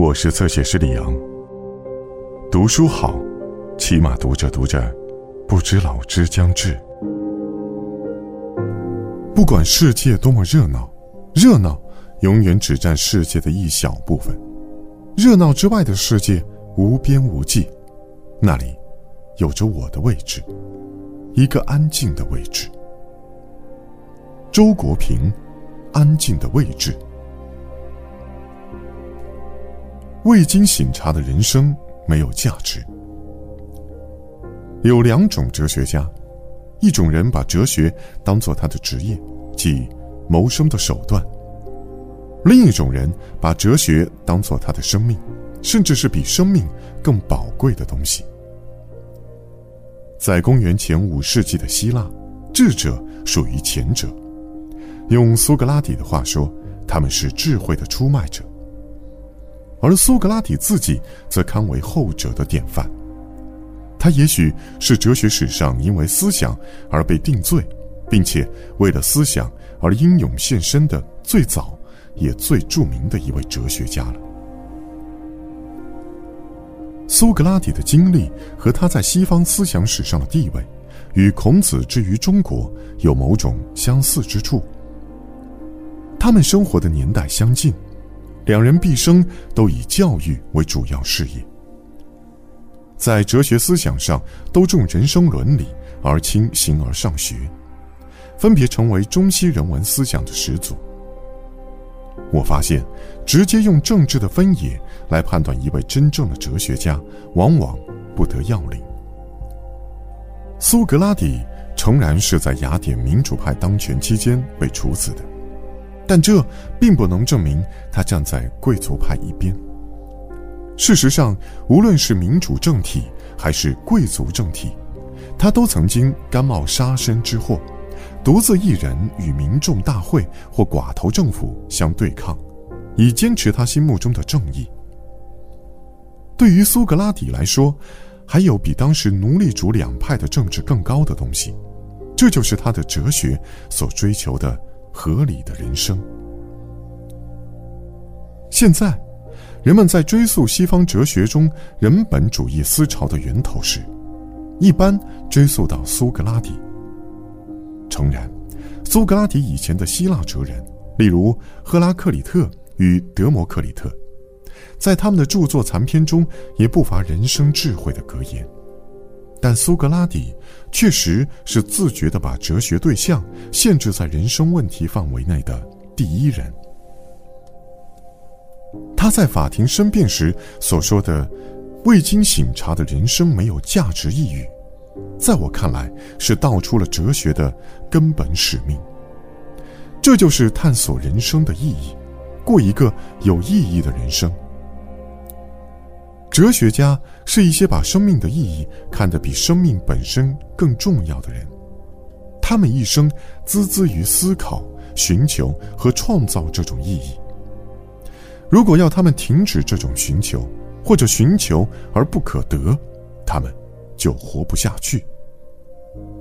我是侧写师李阳。读书好，起码读着读着，不知老之将至。不管世界多么热闹，热闹永远只占世界的一小部分。热闹之外的世界无边无际，那里有着我的位置，一个安静的位置。周国平，安静的位置。未经醒察的人生没有价值。有两种哲学家，一种人把哲学当做他的职业，即谋生的手段；另一种人把哲学当做他的生命，甚至是比生命更宝贵的东西。在公元前五世纪的希腊，智者属于前者。用苏格拉底的话说，他们是智慧的出卖者。而苏格拉底自己则堪为后者的典范。他也许是哲学史上因为思想而被定罪，并且为了思想而英勇献身的最早也最著名的一位哲学家了。苏格拉底的经历和他在西方思想史上的地位，与孔子之于中国有某种相似之处。他们生活的年代相近。两人毕生都以教育为主要事业，在哲学思想上都重人生伦理而轻形而上学，分别成为中西人文思想的始祖。我发现，直接用政治的分野来判断一位真正的哲学家，往往不得要领。苏格拉底诚然是在雅典民主派当权期间被处死的。但这并不能证明他站在贵族派一边。事实上，无论是民主政体还是贵族政体，他都曾经甘冒杀身之祸，独自一人与民众大会或寡头政府相对抗，以坚持他心目中的正义。对于苏格拉底来说，还有比当时奴隶主两派的政治更高的东西，这就是他的哲学所追求的。合理的人生。现在，人们在追溯西方哲学中人本主义思潮的源头时，一般追溯到苏格拉底。诚然，苏格拉底以前的希腊哲人，例如赫拉克里特与德摩克里特，在他们的著作残篇中也不乏人生智慧的格言。但苏格拉底确实是自觉地把哲学对象限制在人生问题范围内的第一人。他在法庭申辩时所说的“未经醒察的人生没有价值”一语，在我看来是道出了哲学的根本使命。这就是探索人生的意义，过一个有意义的人生。哲学家是一些把生命的意义看得比生命本身更重要的人，他们一生孜孜于思考、寻求和创造这种意义。如果要他们停止这种寻求，或者寻求而不可得，他们就活不下去。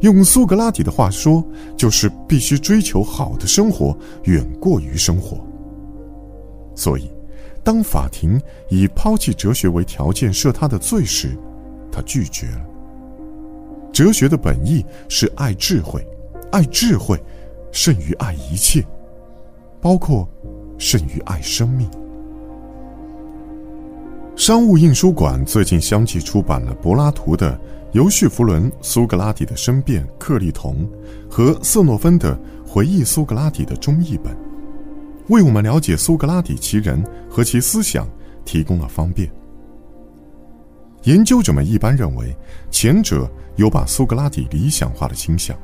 用苏格拉底的话说，就是必须追求好的生活，远过于生活。所以。当法庭以抛弃哲学为条件设他的罪时，他拒绝了。哲学的本意是爱智慧，爱智慧胜于爱一切，包括胜于爱生命。商务印书馆最近相继出版了柏拉图的《尤绪弗伦·苏格拉底的申辩》克利同和瑟诺芬的《回忆苏格拉底》的中译本。为我们了解苏格拉底其人和其思想提供了方便。研究者们一般认为，前者有把苏格拉底理想化的倾向，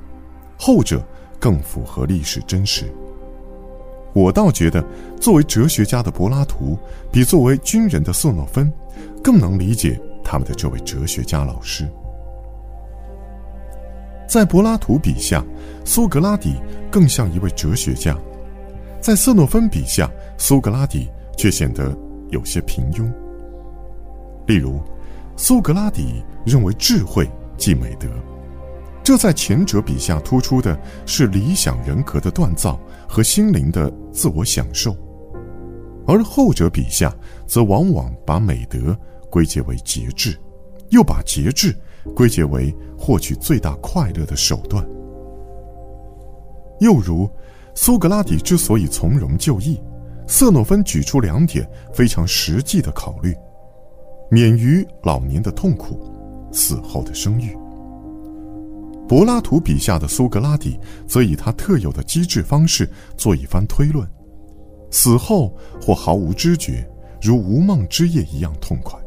后者更符合历史真实。我倒觉得，作为哲学家的柏拉图，比作为军人的色诺芬，更能理解他们的这位哲学家老师。在柏拉图笔下，苏格拉底更像一位哲学家。在瑟诺芬笔下，苏格拉底却显得有些平庸。例如，苏格拉底认为智慧即美德，这在前者笔下突出的是理想人格的锻造和心灵的自我享受。而后者笔下则往往把美德归结为节制，又把节制归结为获取最大快乐的手段。又如，苏格拉底之所以从容就义，瑟诺芬举出两点非常实际的考虑：免于老年的痛苦，死后的声誉。柏拉图笔下的苏格拉底，则以他特有的机智方式做一番推论：死后或毫无知觉，如无梦之夜一样痛快；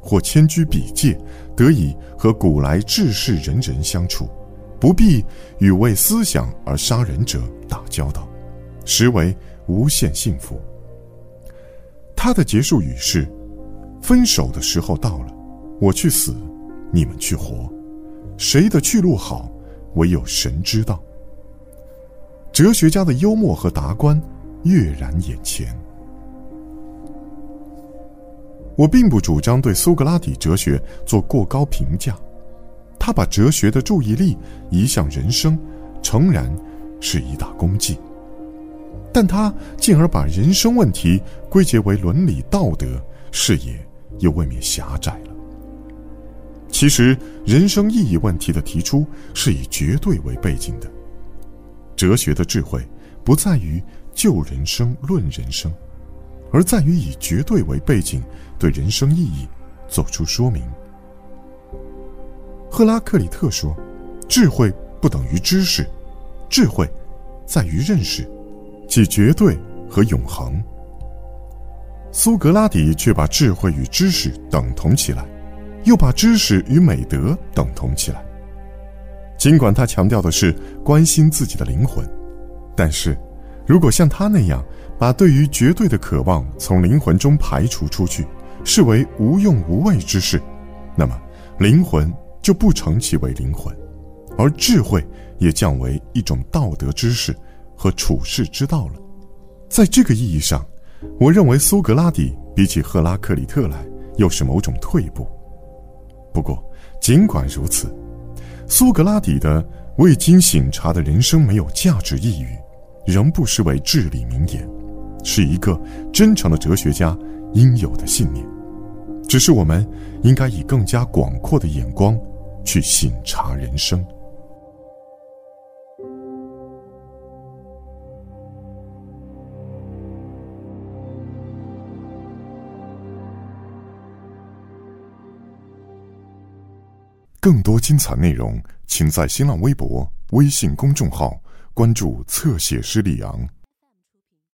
或迁居彼界，得以和古来志士人人相处，不必与为思想而杀人者打交道，实为无限幸福。他的结束语是：“分手的时候到了，我去死，你们去活。”谁的去路好，唯有神知道。哲学家的幽默和达观跃然眼前。我并不主张对苏格拉底哲学做过高评价，他把哲学的注意力移向人生，诚然是一大功绩。但他进而把人生问题归结为伦理道德，视野又未免狭窄了。其实，人生意义问题的提出是以绝对为背景的。哲学的智慧不在于就人生论人生，而在于以绝对为背景，对人生意义做出说明。赫拉克里特说：“智慧不等于知识，智慧在于认识，即绝对和永恒。”苏格拉底却把智慧与知识等同起来。又把知识与美德等同起来。尽管他强调的是关心自己的灵魂，但是，如果像他那样把对于绝对的渴望从灵魂中排除出去，视为无用无谓之事，那么灵魂就不成其为灵魂，而智慧也降为一种道德知识和处世之道了。在这个意义上，我认为苏格拉底比起赫拉克里特来，又是某种退步。不过，尽管如此，苏格拉底的未经醒察的人生没有价值一语，仍不失为至理名言，是一个真诚的哲学家应有的信念。只是我们应该以更加广阔的眼光去醒察人生。更多精彩内容，请在新浪微博、微信公众号关注“侧写师李昂”。